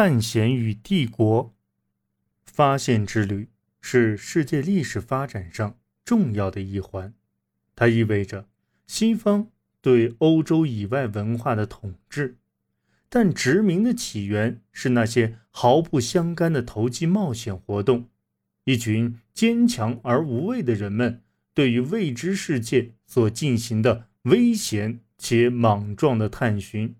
探险与帝国发现之旅是世界历史发展上重要的一环，它意味着西方对欧洲以外文化的统治。但殖民的起源是那些毫不相干的投机冒险活动，一群坚强而无畏的人们对于未知世界所进行的危险且莽撞的探寻。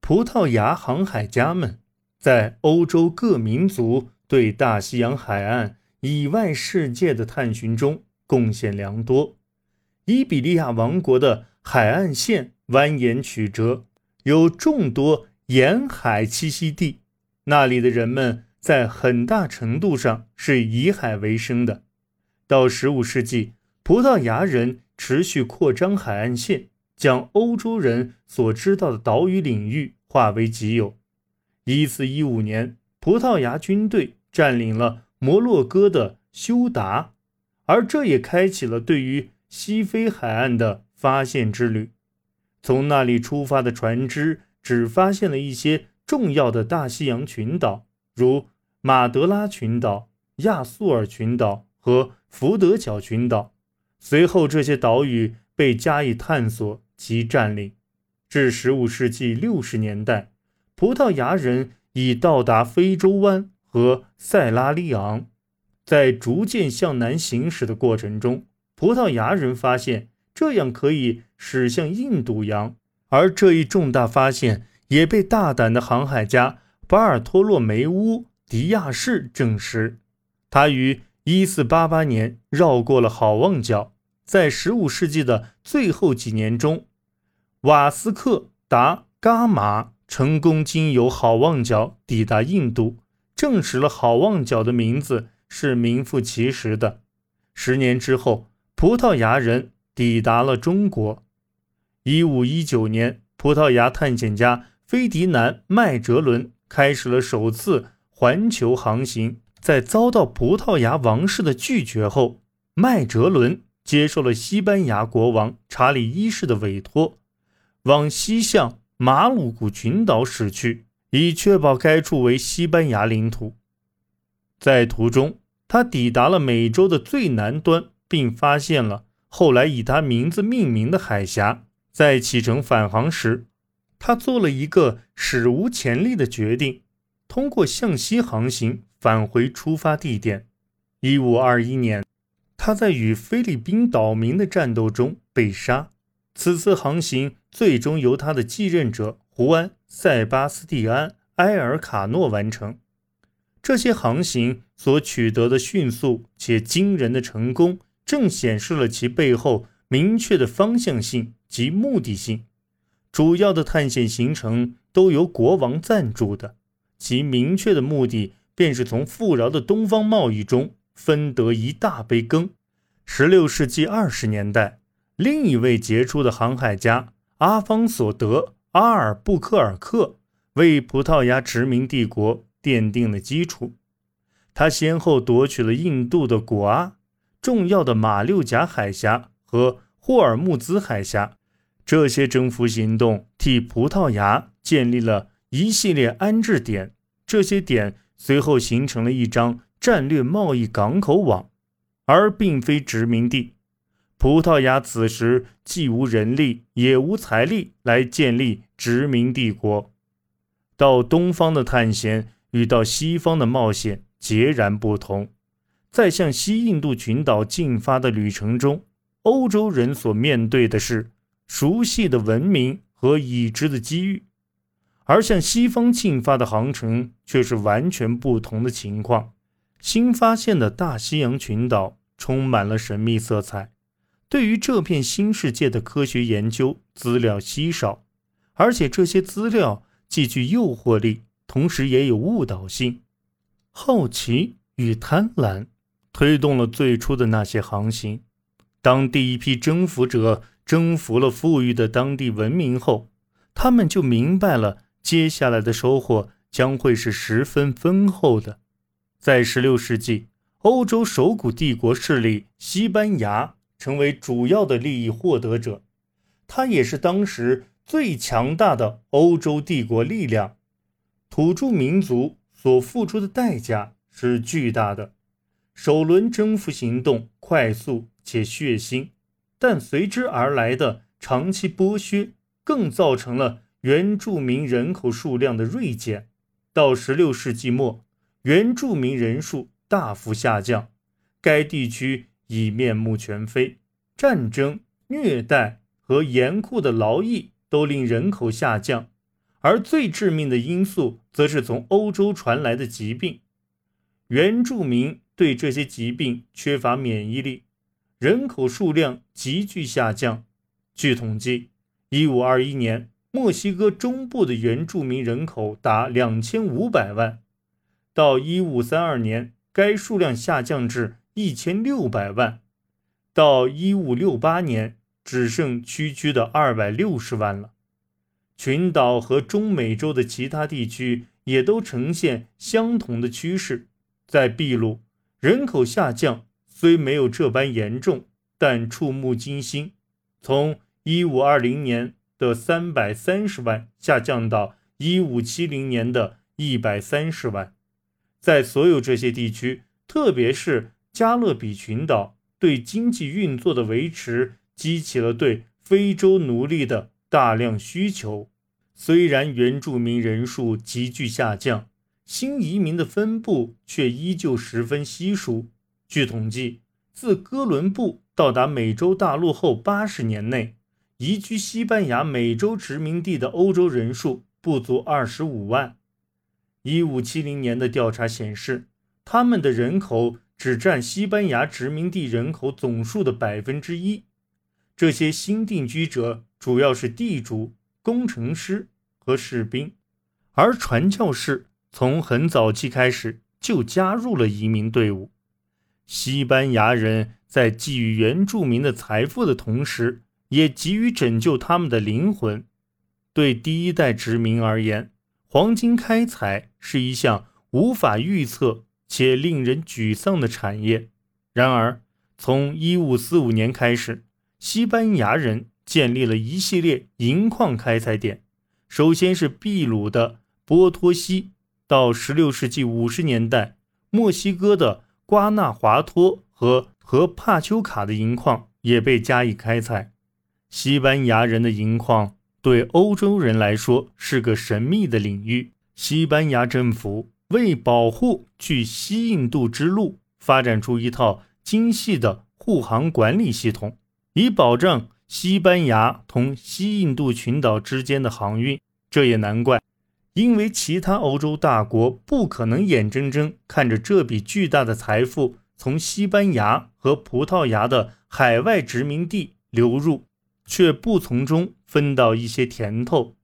葡萄牙航海家们在欧洲各民族对大西洋海岸以外世界的探寻中贡献良多。伊比利亚王国的海岸线蜿蜒曲折，有众多。沿海栖息地，那里的人们在很大程度上是以海为生的。到15世纪，葡萄牙人持续扩张海岸线，将欧洲人所知道的岛屿领域化为己有。1415年，葡萄牙军队占领了摩洛哥的休达，而这也开启了对于西非海岸的发现之旅。从那里出发的船只。只发现了一些重要的大西洋群岛，如马德拉群岛、亚速尔群岛和福德角群岛。随后，这些岛屿被加以探索及占领。至15世纪60年代，葡萄牙人已到达非洲湾和塞拉利昂。在逐渐向南行驶的过程中，葡萄牙人发现这样可以驶向印度洋。而这一重大发现也被大胆的航海家巴尔托洛梅乌·迪亚士证实。他于1488年绕过了好望角，在15世纪的最后几年中，瓦斯克·达·伽马成功经由好望角抵达印度，证实了好望角的名字是名副其实的。十年之后，葡萄牙人抵达了中国。一五一九年，葡萄牙探险家菲迪南·麦哲伦开始了首次环球航行。在遭到葡萄牙王室的拒绝后，麦哲伦接受了西班牙国王查理一世的委托，往西向马鲁古群岛驶去，以确保该处为西班牙领土。在途中，他抵达了美洲的最南端，并发现了后来以他名字命名的海峡。在启程返航时，他做了一个史无前例的决定：通过向西航行返回出发地点。一五二一年，他在与菲律宾岛民的战斗中被杀。此次航行最终由他的继任者胡安·塞巴斯蒂安·埃尔卡诺完成。这些航行所取得的迅速且惊人的成功，正显示了其背后明确的方向性。及目的性，主要的探险行程都由国王赞助的，其明确的目的便是从富饶的东方贸易中分得一大杯羹。十六世纪二十年代，另一位杰出的航海家阿方索德·阿尔布克尔克为葡萄牙殖民帝国奠定了基础。他先后夺取了印度的果阿、重要的马六甲海峡和。霍尔木兹海峡，这些征服行动替葡萄牙建立了一系列安置点，这些点随后形成了一张战略贸易港口网，而并非殖民地。葡萄牙此时既无人力也无财力来建立殖民帝国。到东方的探险与到西方的冒险截然不同，在向西印度群岛进发的旅程中。欧洲人所面对的是熟悉的文明和已知的机遇，而向西方进发的航程却是完全不同的情况。新发现的大西洋群岛充满了神秘色彩，对于这片新世界的科学研究资料稀少，而且这些资料既具诱惑力，同时也有误导性。好奇与贪婪推动了最初的那些航行。当第一批征服者征服了富裕的当地文明后，他们就明白了接下来的收获将会是十分丰厚的。在16世纪，欧洲首古帝国势力西班牙成为主要的利益获得者，它也是当时最强大的欧洲帝国力量。土著民族所付出的代价是巨大的。首轮征服行动快速且血腥，但随之而来的长期剥削更造成了原住民人口数量的锐减。到16世纪末，原住民人数大幅下降，该地区已面目全非。战争、虐待和严酷的劳役都令人口下降，而最致命的因素则是从欧洲传来的疾病。原住民对这些疾病缺乏免疫力，人口数量急剧下降。据统计，1521年，墨西哥中部的原住民人口达2500万，到1532年，该数量下降至1600万。到一五六八年，只剩区区的二百六十万了。群岛和中美洲的其他地区也都呈现相同的趋势。在秘鲁，人口下降虽没有这般严重，但触目惊心，从一五二零年的三百三十万下降到一五七零年的一百三十万。在所有这些地区，特别是加勒比群岛。对经济运作的维持激起了对非洲奴隶的大量需求。虽然原住民人数急剧下降，新移民的分布却依旧十分稀疏。据统计，自哥伦布到达美洲大陆后八十年内，移居西班牙美洲殖民地的欧洲人数不足二十五万。一五七零年的调查显示，他们的人口。只占西班牙殖民地人口总数的百分之一。这些新定居者主要是地主、工程师和士兵，而传教士从很早期开始就加入了移民队伍。西班牙人在给予原住民的财富的同时，也急于拯救他们的灵魂。对第一代殖民而言，黄金开采是一项无法预测。且令人沮丧的产业。然而，从1545年开始，西班牙人建立了一系列银矿开采点。首先是秘鲁的波托西，到16世纪50年代，墨西哥的瓜纳华托和和帕丘卡的银矿也被加以开采。西班牙人的银矿对欧洲人来说是个神秘的领域。西班牙政府。为保护去西印度之路，发展出一套精细的护航管理系统，以保障西班牙同西印度群岛之间的航运。这也难怪，因为其他欧洲大国不可能眼睁睁看着这笔巨大的财富从西班牙和葡萄牙的海外殖民地流入，却不从中分到一些甜头。